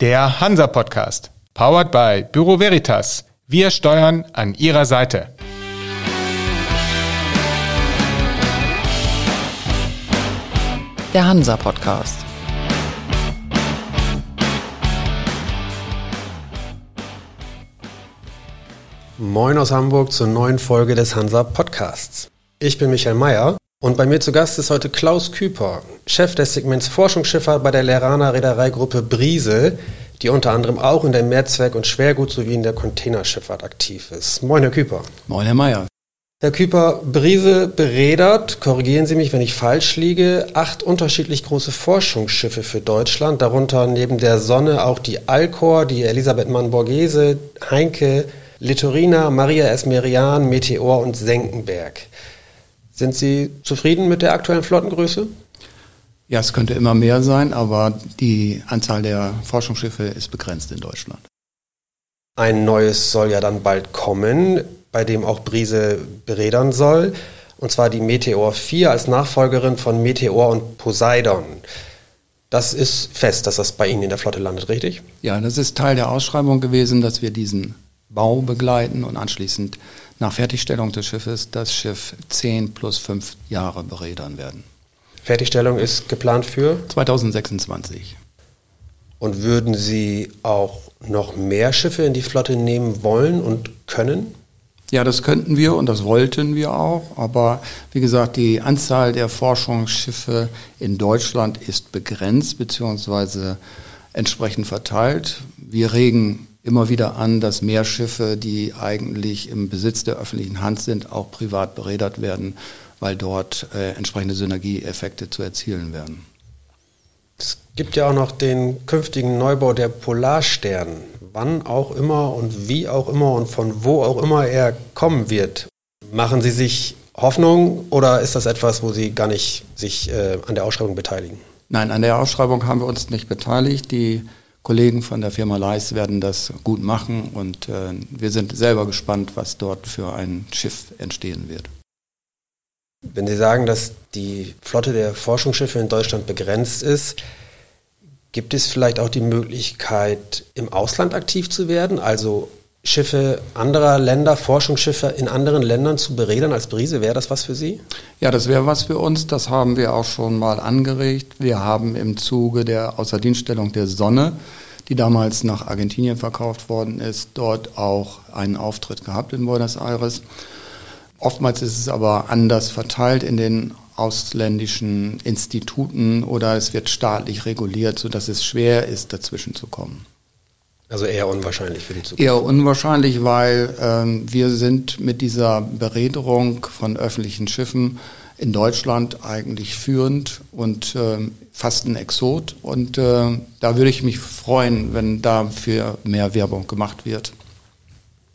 Der Hansa Podcast. Powered by Büro Veritas. Wir steuern an Ihrer Seite. Der Hansa Podcast. Moin aus Hamburg zur neuen Folge des Hansa Podcasts. Ich bin Michael Mayer und bei mir zu Gast ist heute Klaus Küper, Chef des Segments Forschungsschifffahrt bei der Lerana Reedereigruppe Briese, die unter anderem auch in der Mehrzweck- und Schwergut sowie in der Containerschifffahrt aktiv ist. Moin, Herr Küper. Moin, Herr Mayer. Herr Küper, Briese beredert, korrigieren Sie mich, wenn ich falsch liege, acht unterschiedlich große Forschungsschiffe für Deutschland, darunter neben der Sonne auch die Alcor, die Elisabeth Mann-Borghese, Heinke, Litorina, Maria Esmerian, Meteor und Senckenberg. Sind Sie zufrieden mit der aktuellen Flottengröße? Ja, es könnte immer mehr sein, aber die Anzahl der Forschungsschiffe ist begrenzt in Deutschland. Ein neues soll ja dann bald kommen, bei dem auch Brise beredern soll. Und zwar die Meteor 4 als Nachfolgerin von Meteor und Poseidon. Das ist fest, dass das bei Ihnen in der Flotte landet, richtig? Ja, das ist Teil der Ausschreibung gewesen, dass wir diesen Bau begleiten und anschließend nach Fertigstellung des Schiffes das Schiff 10 plus 5 Jahre beredern werden. Fertigstellung ist geplant für? 2026. Und würden Sie auch noch mehr Schiffe in die Flotte nehmen wollen und können? Ja, das könnten wir und das wollten wir auch. Aber wie gesagt, die Anzahl der Forschungsschiffe in Deutschland ist begrenzt bzw. entsprechend verteilt. Wir regen immer wieder an, dass mehr Schiffe, die eigentlich im Besitz der öffentlichen Hand sind, auch privat beredert werden, weil dort äh, entsprechende Synergieeffekte zu erzielen werden. Es gibt ja auch noch den künftigen Neubau der Polarstern. Wann auch immer und wie auch immer und von wo auch immer er kommen wird. Machen Sie sich Hoffnung oder ist das etwas, wo Sie gar nicht sich äh, an der Ausschreibung beteiligen? Nein, an der Ausschreibung haben wir uns nicht beteiligt. Die Kollegen von der Firma Leis werden das gut machen und äh, wir sind selber gespannt, was dort für ein Schiff entstehen wird. Wenn Sie sagen, dass die Flotte der Forschungsschiffe in Deutschland begrenzt ist, gibt es vielleicht auch die Möglichkeit, im Ausland aktiv zu werden? Also Schiffe anderer Länder, Forschungsschiffe in anderen Ländern zu beredern als Brise, wäre das was für Sie? Ja, das wäre was für uns. Das haben wir auch schon mal angeregt. Wir haben im Zuge der Außerdienststellung der Sonne, die damals nach Argentinien verkauft worden ist, dort auch einen Auftritt gehabt in Buenos Aires. Oftmals ist es aber anders verteilt in den ausländischen Instituten oder es wird staatlich reguliert, sodass es schwer ist, dazwischen zu kommen. Also eher unwahrscheinlich für die Zukunft. Eher unwahrscheinlich, weil ähm, wir sind mit dieser Berederung von öffentlichen Schiffen in Deutschland eigentlich führend und ähm, fast ein Exot. Und äh, da würde ich mich freuen, wenn dafür mehr Werbung gemacht wird.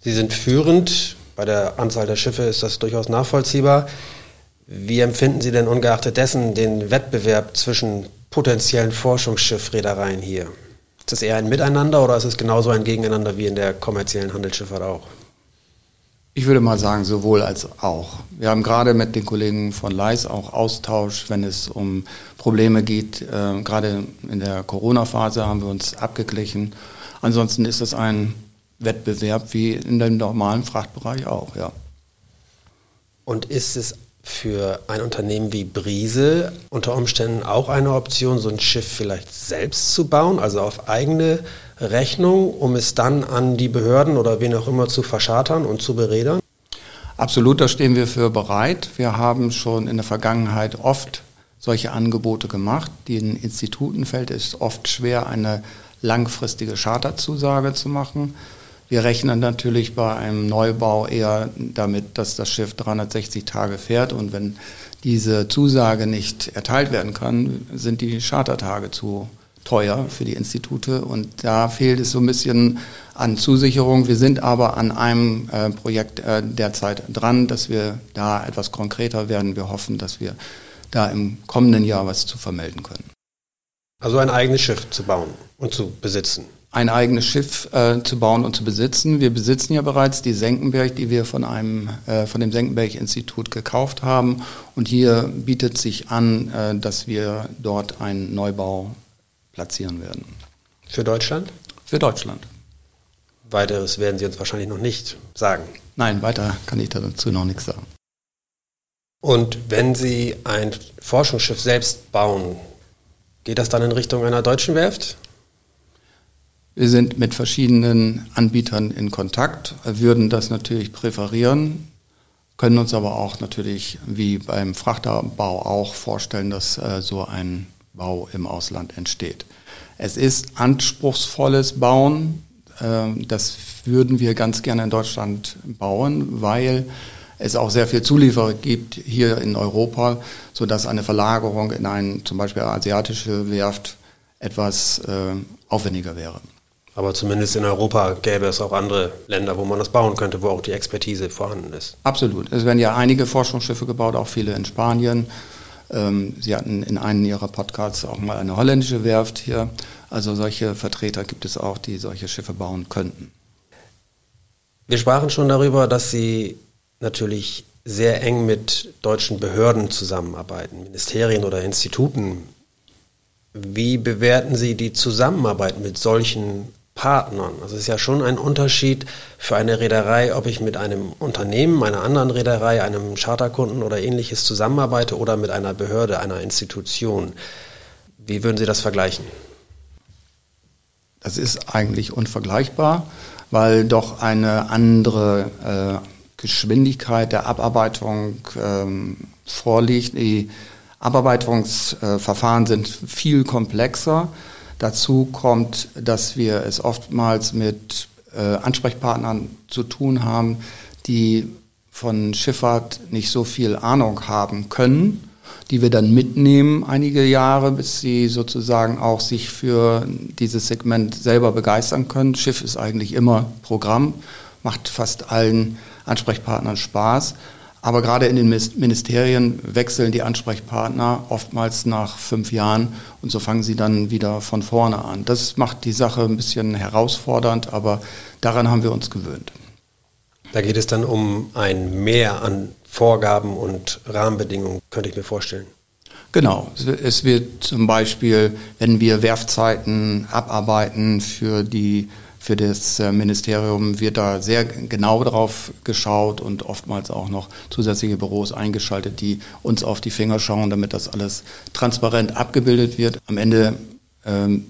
Sie sind führend bei der Anzahl der Schiffe ist das durchaus nachvollziehbar. Wie empfinden Sie denn ungeachtet dessen den Wettbewerb zwischen potenziellen Forschungsschiffreedereien hier? Ist das eher ein Miteinander oder ist es genauso ein Gegeneinander wie in der kommerziellen Handelsschifffahrt auch? Ich würde mal sagen, sowohl als auch. Wir haben gerade mit den Kollegen von Leis auch Austausch, wenn es um Probleme geht. Äh, gerade in der Corona-Phase haben wir uns abgeglichen. Ansonsten ist das ein Wettbewerb wie in dem normalen Frachtbereich auch, ja. Und ist es für ein Unternehmen wie Brise unter Umständen auch eine Option, so ein Schiff vielleicht selbst zu bauen, also auf eigene Rechnung, um es dann an die Behörden oder wen auch immer zu verschartern und zu beredern? Absolut, da stehen wir für bereit. Wir haben schon in der Vergangenheit oft solche Angebote gemacht. Den Instituten fällt es oft schwer, eine langfristige Charterzusage zu machen. Wir rechnen natürlich bei einem Neubau eher damit, dass das Schiff 360 Tage fährt und wenn diese Zusage nicht erteilt werden kann, sind die Chartertage zu teuer für die Institute und da fehlt es so ein bisschen an Zusicherung. Wir sind aber an einem äh, Projekt äh, derzeit dran, dass wir da etwas konkreter werden. Wir hoffen, dass wir da im kommenden Jahr was zu vermelden können. Also ein eigenes Schiff zu bauen und zu besitzen ein eigenes Schiff äh, zu bauen und zu besitzen. Wir besitzen ja bereits die Senckenberg, die wir von einem äh, von dem Senckenberg-Institut gekauft haben. Und hier bietet sich an, äh, dass wir dort einen Neubau platzieren werden. Für Deutschland? Für Deutschland. Weiteres werden Sie uns wahrscheinlich noch nicht sagen. Nein, weiter kann ich dazu noch nichts sagen. Und wenn Sie ein Forschungsschiff selbst bauen, geht das dann in Richtung einer deutschen Werft? Wir sind mit verschiedenen Anbietern in Kontakt, würden das natürlich präferieren, können uns aber auch natürlich wie beim Frachterbau auch vorstellen, dass äh, so ein Bau im Ausland entsteht. Es ist anspruchsvolles Bauen. Äh, das würden wir ganz gerne in Deutschland bauen, weil es auch sehr viel Zulieferer gibt hier in Europa, sodass eine Verlagerung in eine zum Beispiel asiatische Werft etwas äh, aufwendiger wäre. Aber zumindest in Europa gäbe es auch andere Länder, wo man das bauen könnte, wo auch die Expertise vorhanden ist. Absolut. Es werden ja einige Forschungsschiffe gebaut, auch viele in Spanien. Ähm, Sie hatten in einem Ihrer Podcasts auch mal eine holländische Werft hier. Also solche Vertreter gibt es auch, die solche Schiffe bauen könnten. Wir sprachen schon darüber, dass Sie natürlich sehr eng mit deutschen Behörden zusammenarbeiten, Ministerien oder Instituten. Wie bewerten Sie die Zusammenarbeit mit solchen Partnern. Also es ist ja schon ein Unterschied für eine Reederei, ob ich mit einem Unternehmen, einer anderen Reederei, einem Charterkunden oder ähnliches zusammenarbeite oder mit einer Behörde, einer Institution. Wie würden Sie das vergleichen? Das ist eigentlich unvergleichbar, weil doch eine andere äh, Geschwindigkeit der Abarbeitung ähm, vorliegt. Die Abarbeitungsverfahren sind viel komplexer. Dazu kommt, dass wir es oftmals mit äh, Ansprechpartnern zu tun haben, die von Schifffahrt nicht so viel Ahnung haben können, die wir dann mitnehmen einige Jahre, bis sie sozusagen auch sich für dieses Segment selber begeistern können. Schiff ist eigentlich immer Programm, macht fast allen Ansprechpartnern Spaß. Aber gerade in den Ministerien wechseln die Ansprechpartner oftmals nach fünf Jahren und so fangen sie dann wieder von vorne an. Das macht die Sache ein bisschen herausfordernd, aber daran haben wir uns gewöhnt. Da geht es dann um ein Mehr an Vorgaben und Rahmenbedingungen, könnte ich mir vorstellen. Genau, es wird zum Beispiel, wenn wir Werfzeiten abarbeiten für die für das äh, Ministerium wird da sehr genau drauf geschaut und oftmals auch noch zusätzliche Büros eingeschaltet, die uns auf die Finger schauen, damit das alles transparent abgebildet wird. Am Ende ähm,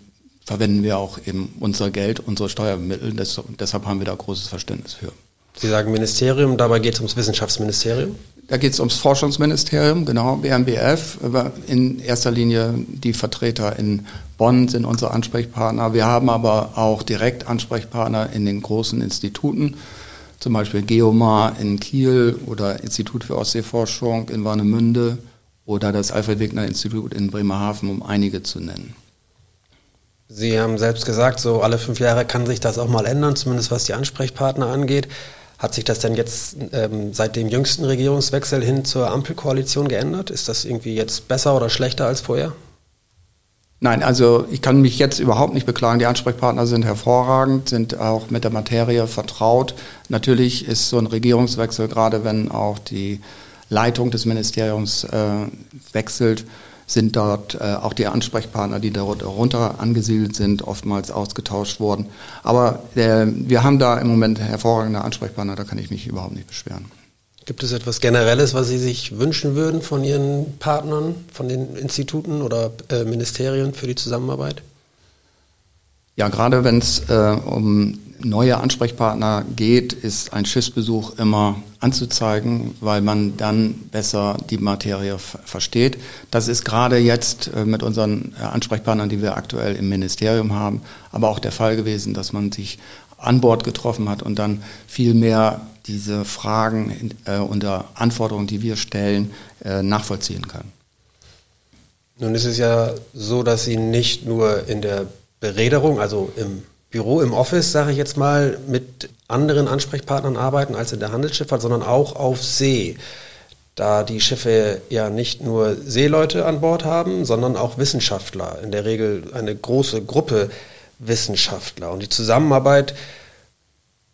verwenden wir auch eben unser Geld, unsere Steuermittel. Das, deshalb haben wir da großes Verständnis für. Sie sagen Ministerium, dabei geht es ums Wissenschaftsministerium? Da geht es ums Forschungsministerium, genau, BMBF. In erster Linie die Vertreter in Bonn sind unsere Ansprechpartner. Wir haben aber auch direkt Ansprechpartner in den großen Instituten, zum Beispiel Geomar in Kiel oder Institut für Ostseeforschung in Warnemünde oder das Alfred Wegener Institut in Bremerhaven, um einige zu nennen. Sie haben selbst gesagt, so alle fünf Jahre kann sich das auch mal ändern, zumindest was die Ansprechpartner angeht. Hat sich das denn jetzt ähm, seit dem jüngsten Regierungswechsel hin zur Ampelkoalition geändert? Ist das irgendwie jetzt besser oder schlechter als vorher? Nein, also ich kann mich jetzt überhaupt nicht beklagen. Die Ansprechpartner sind hervorragend, sind auch mit der Materie vertraut. Natürlich ist so ein Regierungswechsel, gerade wenn auch die Leitung des Ministeriums äh, wechselt, sind dort äh, auch die Ansprechpartner, die darunter angesiedelt sind, oftmals ausgetauscht worden. Aber äh, wir haben da im Moment hervorragende Ansprechpartner, da kann ich mich überhaupt nicht beschweren. Gibt es etwas Generelles, was Sie sich wünschen würden von Ihren Partnern, von den Instituten oder äh, Ministerien für die Zusammenarbeit? Ja, gerade wenn es äh, um neue Ansprechpartner geht, ist ein Schiffsbesuch immer anzuzeigen, weil man dann besser die Materie versteht. Das ist gerade jetzt äh, mit unseren äh, Ansprechpartnern, die wir aktuell im Ministerium haben, aber auch der Fall gewesen, dass man sich an Bord getroffen hat und dann viel mehr diese Fragen äh, unter Anforderungen, die wir stellen, äh, nachvollziehen kann. Nun ist es ja so, dass Sie nicht nur in der Beräderung, also im Büro, im Office, sage ich jetzt mal, mit anderen Ansprechpartnern arbeiten als in der Handelsschifffahrt, sondern auch auf See. Da die Schiffe ja nicht nur Seeleute an Bord haben, sondern auch Wissenschaftler. In der Regel eine große Gruppe Wissenschaftler. Und die Zusammenarbeit,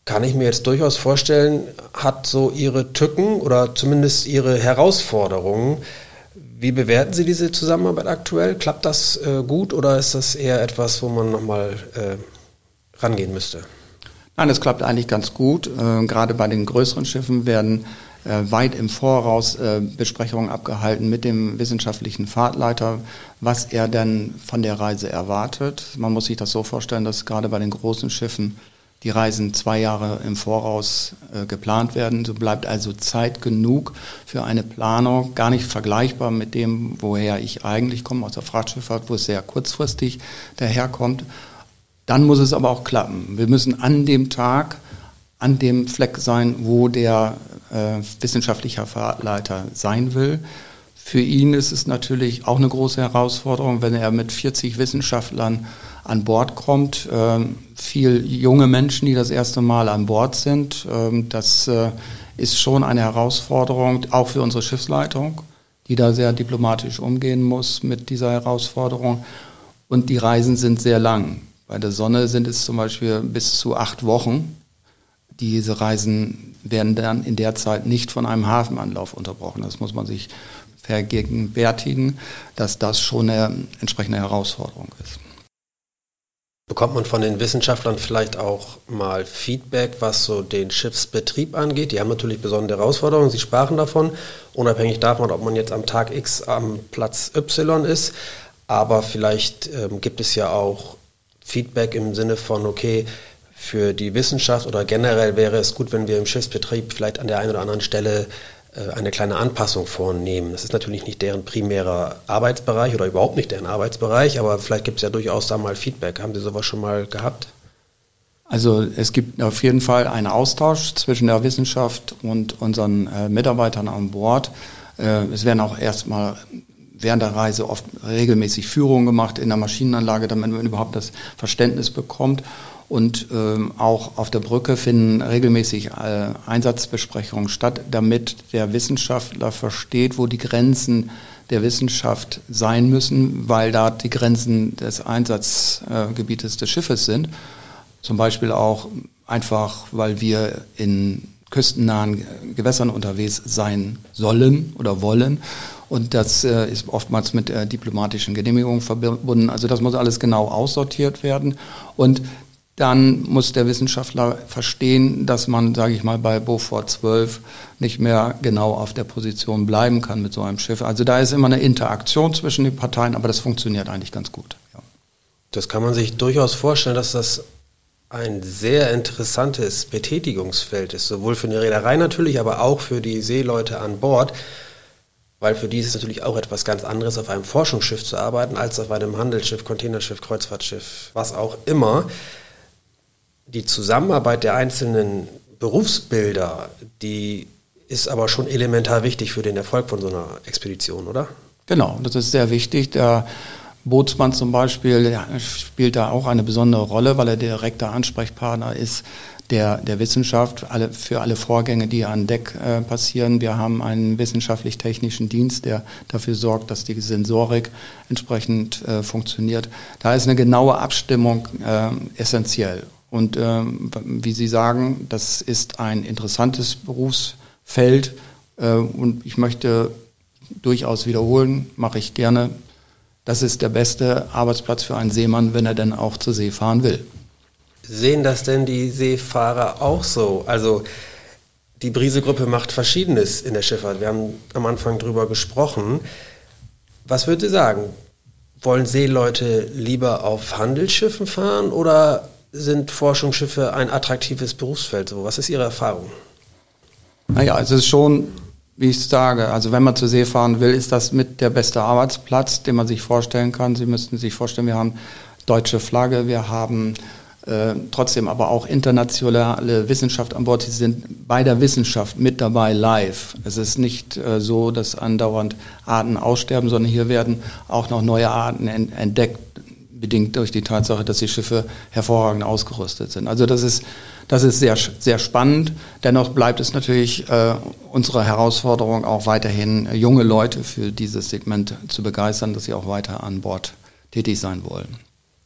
kann ich mir jetzt durchaus vorstellen, hat so ihre Tücken oder zumindest ihre Herausforderungen. Wie bewerten Sie diese Zusammenarbeit aktuell? Klappt das äh, gut oder ist das eher etwas, wo man nochmal äh, rangehen müsste? Nein, es klappt eigentlich ganz gut. Äh, gerade bei den größeren Schiffen werden äh, weit im Voraus äh, Besprechungen abgehalten mit dem wissenschaftlichen Fahrtleiter, was er denn von der Reise erwartet. Man muss sich das so vorstellen, dass gerade bei den großen Schiffen die Reisen zwei Jahre im Voraus äh, geplant werden. So bleibt also Zeit genug für eine Planung, gar nicht vergleichbar mit dem, woher ich eigentlich komme, aus der Frachtschifffahrt, wo es sehr kurzfristig daherkommt. Dann muss es aber auch klappen. Wir müssen an dem Tag, an dem Fleck sein, wo der äh, wissenschaftlicher Fahrleiter sein will. Für ihn ist es natürlich auch eine große Herausforderung, wenn er mit 40 Wissenschaftlern an Bord kommt. Ähm, viel junge Menschen, die das erste Mal an Bord sind. Ähm, das äh, ist schon eine Herausforderung, auch für unsere Schiffsleitung, die da sehr diplomatisch umgehen muss mit dieser Herausforderung. Und die Reisen sind sehr lang. Bei der Sonne sind es zum Beispiel bis zu acht Wochen. Diese Reisen werden dann in der Zeit nicht von einem Hafenanlauf unterbrochen. Das muss man sich vergegenwärtigen, dass das schon eine entsprechende Herausforderung ist. Bekommt man von den Wissenschaftlern vielleicht auch mal Feedback, was so den Schiffsbetrieb angeht? Die haben natürlich besondere Herausforderungen, Sie sprachen davon, unabhängig davon, ob man jetzt am Tag X am Platz Y ist. Aber vielleicht ähm, gibt es ja auch Feedback im Sinne von, okay, für die Wissenschaft oder generell wäre es gut, wenn wir im Schiffsbetrieb vielleicht an der einen oder anderen Stelle eine kleine Anpassung vornehmen. Das ist natürlich nicht deren primärer Arbeitsbereich oder überhaupt nicht deren Arbeitsbereich, aber vielleicht gibt es ja durchaus da mal Feedback. Haben Sie sowas schon mal gehabt? Also es gibt auf jeden Fall einen Austausch zwischen der Wissenschaft und unseren äh, Mitarbeitern an Bord. Äh, es werden auch erstmal während der Reise oft regelmäßig Führungen gemacht in der Maschinenanlage, damit man überhaupt das Verständnis bekommt. Und ähm, auch auf der Brücke finden regelmäßig äh, Einsatzbesprechungen statt, damit der Wissenschaftler versteht, wo die Grenzen der Wissenschaft sein müssen, weil da die Grenzen des Einsatzgebietes des Schiffes sind. Zum Beispiel auch einfach, weil wir in küstennahen Gewässern unterwegs sein sollen oder wollen. Und das äh, ist oftmals mit äh, diplomatischen Genehmigungen verbunden. Also das muss alles genau aussortiert werden. Und dann muss der Wissenschaftler verstehen, dass man, sage ich mal, bei Beaufort 12 nicht mehr genau auf der Position bleiben kann mit so einem Schiff. Also da ist immer eine Interaktion zwischen den Parteien, aber das funktioniert eigentlich ganz gut. Ja. Das kann man sich durchaus vorstellen, dass das ein sehr interessantes Betätigungsfeld ist, sowohl für die Reederei natürlich, aber auch für die Seeleute an Bord, weil für die ist es natürlich auch etwas ganz anderes, auf einem Forschungsschiff zu arbeiten, als auf einem Handelsschiff, Containerschiff, Kreuzfahrtschiff, was auch immer die Zusammenarbeit der einzelnen Berufsbilder, die ist aber schon elementar wichtig für den Erfolg von so einer Expedition, oder? Genau, das ist sehr wichtig. Der Bootsmann zum Beispiel spielt da auch eine besondere Rolle, weil er direkter Ansprechpartner ist der, der Wissenschaft alle, für alle Vorgänge, die an Deck äh, passieren. Wir haben einen wissenschaftlich-technischen Dienst, der dafür sorgt, dass die Sensorik entsprechend äh, funktioniert. Da ist eine genaue Abstimmung äh, essentiell. Und ähm, wie Sie sagen, das ist ein interessantes Berufsfeld äh, und ich möchte durchaus wiederholen, mache ich gerne. Das ist der beste Arbeitsplatz für einen Seemann, wenn er denn auch zur See fahren will. Sehen das denn die Seefahrer auch so? Also die Brise-Gruppe macht Verschiedenes in der Schifffahrt. Wir haben am Anfang drüber gesprochen. Was würden Sie sagen? Wollen Seeleute lieber auf Handelsschiffen fahren oder sind Forschungsschiffe ein attraktives Berufsfeld? So, was ist Ihre Erfahrung? Naja, es ist schon, wie ich sage, also wenn man zur See fahren will, ist das mit der beste Arbeitsplatz, den man sich vorstellen kann. Sie müssten sich vorstellen, wir haben deutsche Flagge, wir haben äh, trotzdem aber auch internationale Wissenschaft an Bord. Sie sind bei der Wissenschaft mit dabei live. Es ist nicht äh, so, dass andauernd Arten aussterben, sondern hier werden auch noch neue Arten entdeckt bedingt durch die Tatsache, dass die Schiffe hervorragend ausgerüstet sind. Also das ist, das ist sehr, sehr spannend. Dennoch bleibt es natürlich äh, unsere Herausforderung, auch weiterhin äh, junge Leute für dieses Segment zu begeistern, dass sie auch weiter an Bord tätig sein wollen.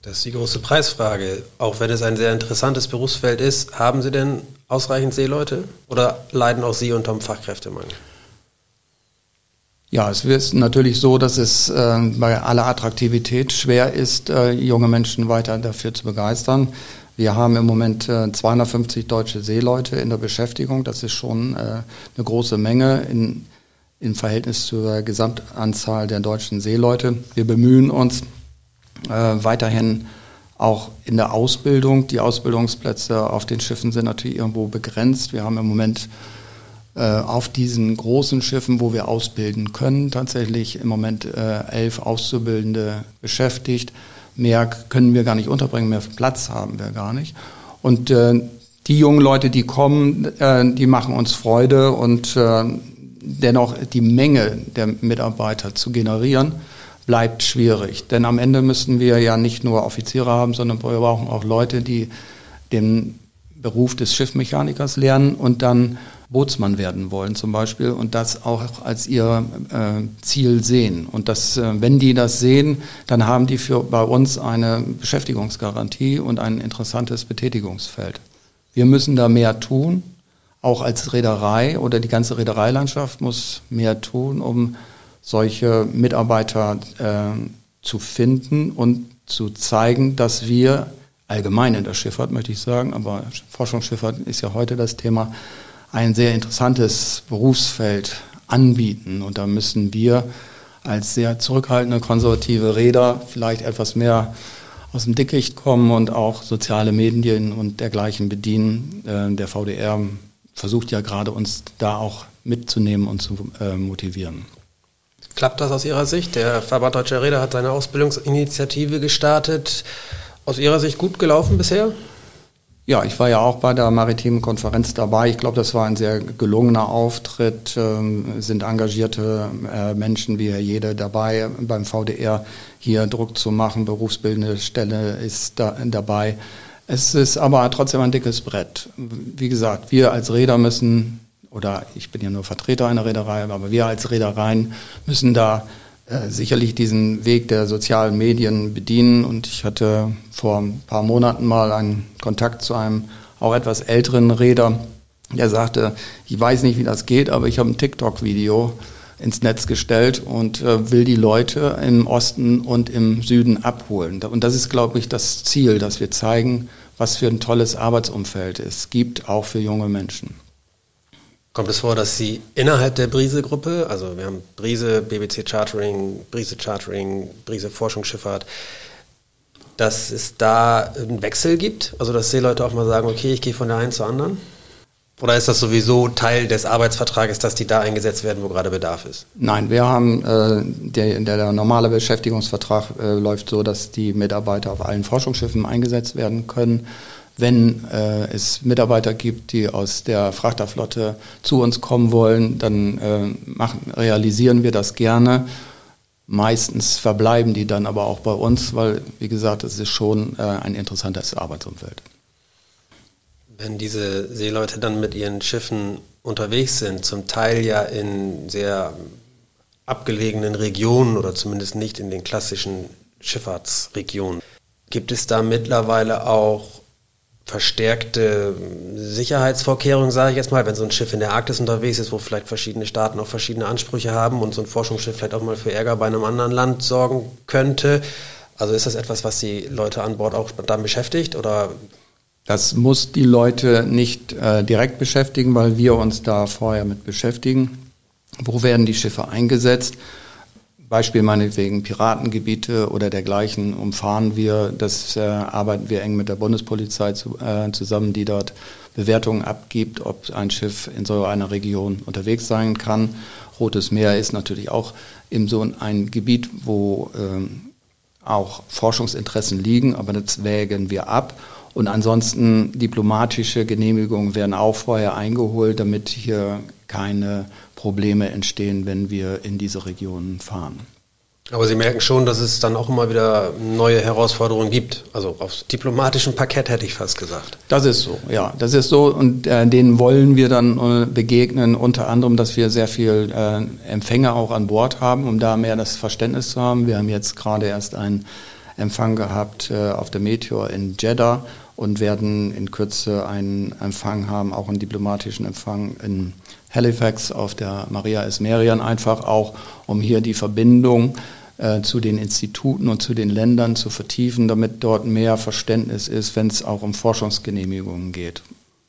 Das ist die große Preisfrage. Auch wenn es ein sehr interessantes Berufsfeld ist, haben Sie denn ausreichend Seeleute oder leiden auch Sie unter dem Fachkräftemangel? Ja, es ist natürlich so, dass es äh, bei aller Attraktivität schwer ist, äh, junge Menschen weiter dafür zu begeistern. Wir haben im Moment äh, 250 deutsche Seeleute in der Beschäftigung. Das ist schon äh, eine große Menge in, im Verhältnis zur Gesamtanzahl der deutschen Seeleute. Wir bemühen uns äh, weiterhin auch in der Ausbildung. Die Ausbildungsplätze auf den Schiffen sind natürlich irgendwo begrenzt. Wir haben im Moment auf diesen großen Schiffen, wo wir ausbilden können, tatsächlich im Moment äh, elf Auszubildende beschäftigt. Mehr können wir gar nicht unterbringen, mehr Platz haben wir gar nicht. Und äh, die jungen Leute, die kommen, äh, die machen uns Freude und äh, dennoch die Menge der Mitarbeiter zu generieren, bleibt schwierig. Denn am Ende müssen wir ja nicht nur Offiziere haben, sondern wir brauchen auch Leute, die den Beruf des Schiffmechanikers lernen und dann Bootsmann werden wollen zum Beispiel und das auch als ihr äh, Ziel sehen. Und das, äh, wenn die das sehen, dann haben die für bei uns eine Beschäftigungsgarantie und ein interessantes Betätigungsfeld. Wir müssen da mehr tun, auch als Reederei oder die ganze Reedereilandschaft muss mehr tun, um solche Mitarbeiter äh, zu finden und zu zeigen, dass wir allgemein in der Schifffahrt, möchte ich sagen, aber Forschungsschifffahrt ist ja heute das Thema, ein sehr interessantes Berufsfeld anbieten. Und da müssen wir als sehr zurückhaltende konservative Räder vielleicht etwas mehr aus dem Dickicht kommen und auch soziale Medien und dergleichen bedienen. Äh, der VDR versucht ja gerade uns da auch mitzunehmen und zu äh, motivieren. Klappt das aus Ihrer Sicht? Der Verband Deutscher Räder hat seine Ausbildungsinitiative gestartet. Aus Ihrer Sicht gut gelaufen bisher? Ja, ich war ja auch bei der maritimen Konferenz dabei. Ich glaube, das war ein sehr gelungener Auftritt. Ähm, sind engagierte äh, Menschen wie Herr Jede dabei beim VDR hier Druck zu machen. Berufsbildende Stelle ist da, dabei. Es ist aber trotzdem ein dickes Brett. Wie gesagt, wir als Räder müssen, oder ich bin ja nur Vertreter einer Reederei, aber wir als Reedereien müssen da äh, sicherlich diesen Weg der sozialen Medien bedienen. Und ich hatte vor ein paar Monaten mal einen Kontakt zu einem auch etwas älteren Räder, der sagte, ich weiß nicht, wie das geht, aber ich habe ein TikTok-Video ins Netz gestellt und äh, will die Leute im Osten und im Süden abholen. Und das ist, glaube ich, das Ziel, dass wir zeigen, was für ein tolles Arbeitsumfeld es gibt, auch für junge Menschen. Kommt es vor, dass Sie innerhalb der Brise-Gruppe, also wir haben Brise, BBC Chartering, Brise Chartering, Brise Forschungsschifffahrt, dass es da einen Wechsel gibt? Also dass Seeleute auch mal sagen, okay, ich gehe von der einen zur anderen? Oder ist das sowieso Teil des Arbeitsvertrages, dass die da eingesetzt werden, wo gerade Bedarf ist? Nein, wir haben, äh, der, der, normale Beschäftigungsvertrag äh, läuft so, dass die Mitarbeiter auf allen Forschungsschiffen eingesetzt werden können. Wenn äh, es Mitarbeiter gibt, die aus der Frachterflotte zu uns kommen wollen, dann äh, machen, realisieren wir das gerne. Meistens verbleiben die dann aber auch bei uns, weil, wie gesagt, es ist schon äh, ein interessantes Arbeitsumfeld. Wenn diese Seeleute dann mit ihren Schiffen unterwegs sind, zum Teil ja in sehr abgelegenen Regionen oder zumindest nicht in den klassischen Schifffahrtsregionen, gibt es da mittlerweile auch verstärkte Sicherheitsvorkehrungen, sage ich jetzt mal, wenn so ein Schiff in der Arktis unterwegs ist, wo vielleicht verschiedene Staaten auch verschiedene Ansprüche haben und so ein Forschungsschiff vielleicht auch mal für Ärger bei einem anderen Land sorgen könnte. Also ist das etwas, was die Leute an Bord auch dann beschäftigt oder? Das muss die Leute nicht äh, direkt beschäftigen, weil wir uns da vorher mit beschäftigen. Wo werden die Schiffe eingesetzt? Beispiel meinetwegen Piratengebiete oder dergleichen umfahren wir. Das äh, arbeiten wir eng mit der Bundespolizei zu, äh, zusammen, die dort Bewertungen abgibt, ob ein Schiff in so einer Region unterwegs sein kann. Rotes Meer ist natürlich auch in so ein Gebiet, wo ähm, auch Forschungsinteressen liegen, aber das wägen wir ab. Und ansonsten diplomatische Genehmigungen werden auch vorher eingeholt, damit hier keine Probleme entstehen, wenn wir in diese Regionen fahren. Aber Sie merken schon, dass es dann auch immer wieder neue Herausforderungen gibt. Also auf diplomatischem Parkett hätte ich fast gesagt. Das ist so, ja. Das ist so und äh, denen wollen wir dann äh, begegnen, unter anderem, dass wir sehr viel äh, Empfänger auch an Bord haben, um da mehr das Verständnis zu haben. Wir haben jetzt gerade erst einen Empfang gehabt äh, auf der Meteor in Jeddah und werden in Kürze einen Empfang haben, auch einen diplomatischen Empfang in Halifax auf der Maria Esmerian, einfach auch, um hier die Verbindung äh, zu den Instituten und zu den Ländern zu vertiefen, damit dort mehr Verständnis ist, wenn es auch um Forschungsgenehmigungen geht.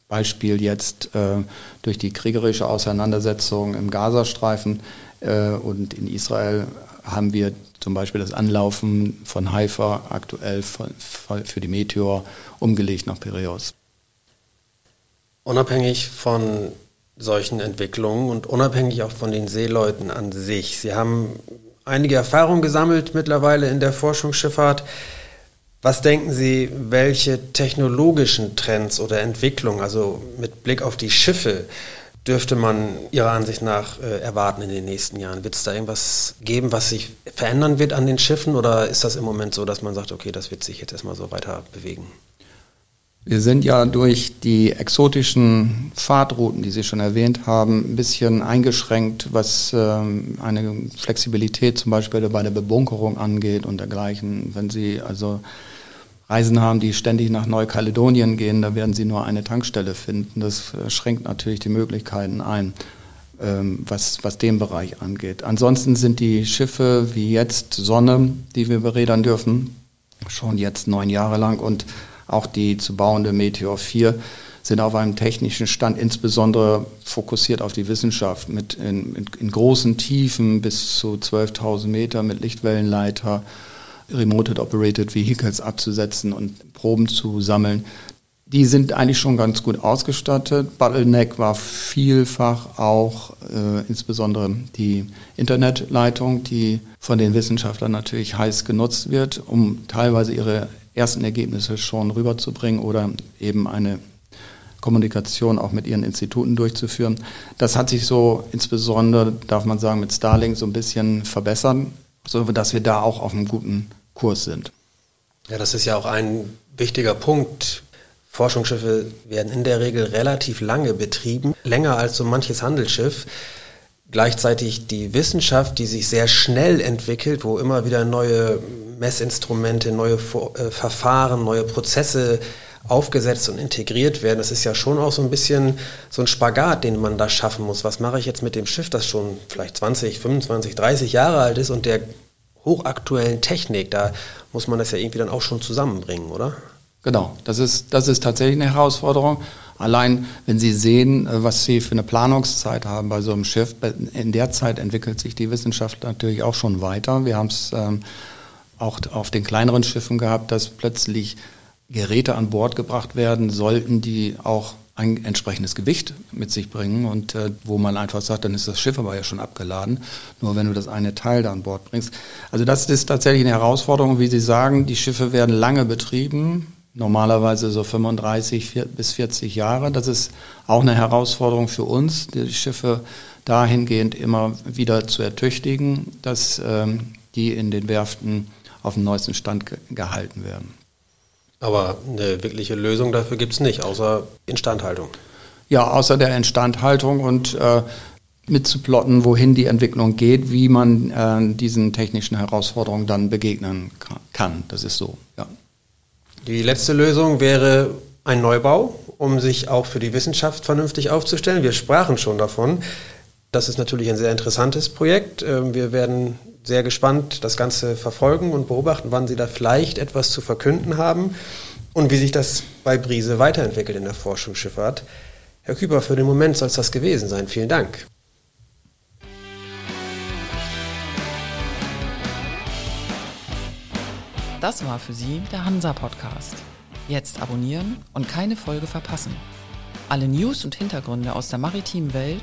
Beispiel jetzt äh, durch die kriegerische Auseinandersetzung im Gazastreifen äh, und in Israel haben wir zum Beispiel das Anlaufen von Haifa aktuell für die Meteor umgelegt nach Piraeus. Unabhängig von solchen Entwicklungen und unabhängig auch von den Seeleuten an sich. Sie haben einige Erfahrungen gesammelt mittlerweile in der Forschungsschifffahrt. Was denken Sie, welche technologischen Trends oder Entwicklungen, also mit Blick auf die Schiffe, dürfte man Ihrer Ansicht nach äh, erwarten in den nächsten Jahren? Wird es da irgendwas geben, was sich verändern wird an den Schiffen oder ist das im Moment so, dass man sagt, okay, das wird sich jetzt erstmal so weiter bewegen? Wir sind ja durch die exotischen Fahrtrouten, die Sie schon erwähnt haben, ein bisschen eingeschränkt, was ähm, eine Flexibilität zum Beispiel bei der Bebunkerung angeht und dergleichen. Wenn Sie also Reisen haben, die ständig nach Neukaledonien gehen, da werden Sie nur eine Tankstelle finden. Das schränkt natürlich die Möglichkeiten ein, ähm, was, was den Bereich angeht. Ansonsten sind die Schiffe wie jetzt Sonne, die wir berädern dürfen, schon jetzt neun Jahre lang und auch die zu bauende Meteor 4 sind auf einem technischen Stand insbesondere fokussiert auf die Wissenschaft mit in, in, in großen Tiefen bis zu 12.000 Meter mit Lichtwellenleiter, Remote Operated Vehicles abzusetzen und Proben zu sammeln. Die sind eigentlich schon ganz gut ausgestattet. Bottleneck war vielfach auch äh, insbesondere die Internetleitung, die von den Wissenschaftlern natürlich heiß genutzt wird, um teilweise ihre ersten Ergebnisse schon rüberzubringen oder eben eine Kommunikation auch mit ihren Instituten durchzuführen. Das hat sich so insbesondere, darf man sagen, mit Starlink so ein bisschen verbessert, so dass wir da auch auf einem guten Kurs sind. Ja, das ist ja auch ein wichtiger Punkt. Forschungsschiffe werden in der Regel relativ lange betrieben, länger als so manches Handelsschiff gleichzeitig die Wissenschaft, die sich sehr schnell entwickelt, wo immer wieder neue Messinstrumente, neue äh, Verfahren, neue Prozesse aufgesetzt und integriert werden. Das ist ja schon auch so ein bisschen so ein Spagat, den man da schaffen muss. Was mache ich jetzt mit dem Schiff, das schon vielleicht 20, 25, 30 Jahre alt ist und der hochaktuellen Technik? Da muss man das ja irgendwie dann auch schon zusammenbringen, oder? Genau, das ist, das ist tatsächlich eine Herausforderung. Allein, wenn Sie sehen, äh, was Sie für eine Planungszeit haben bei so einem Schiff, in der Zeit entwickelt sich die Wissenschaft natürlich auch schon weiter. Wir haben es ähm, auch auf den kleineren Schiffen gehabt, dass plötzlich Geräte an Bord gebracht werden sollten, die auch ein entsprechendes Gewicht mit sich bringen und äh, wo man einfach sagt, dann ist das Schiff aber ja schon abgeladen, nur wenn du das eine Teil da an Bord bringst. Also das ist tatsächlich eine Herausforderung, wie Sie sagen, die Schiffe werden lange betrieben, normalerweise so 35 bis 40 Jahre. Das ist auch eine Herausforderung für uns, die Schiffe dahingehend immer wieder zu ertüchtigen, dass ähm, die in den Werften auf dem neuesten Stand ge gehalten werden. Aber eine wirkliche Lösung dafür gibt es nicht, außer Instandhaltung. Ja, außer der Instandhaltung und äh, mitzuplotten, wohin die Entwicklung geht, wie man äh, diesen technischen Herausforderungen dann begegnen kann. Das ist so, ja. Die letzte Lösung wäre ein Neubau, um sich auch für die Wissenschaft vernünftig aufzustellen. Wir sprachen schon davon. Das ist natürlich ein sehr interessantes Projekt. Ähm, wir werden sehr gespannt das Ganze verfolgen und beobachten, wann Sie da vielleicht etwas zu verkünden haben und wie sich das bei Brise weiterentwickelt in der Forschungsschifffahrt. Herr Küper, für den Moment soll es das gewesen sein. Vielen Dank. Das war für Sie der Hansa-Podcast. Jetzt abonnieren und keine Folge verpassen. Alle News und Hintergründe aus der maritimen Welt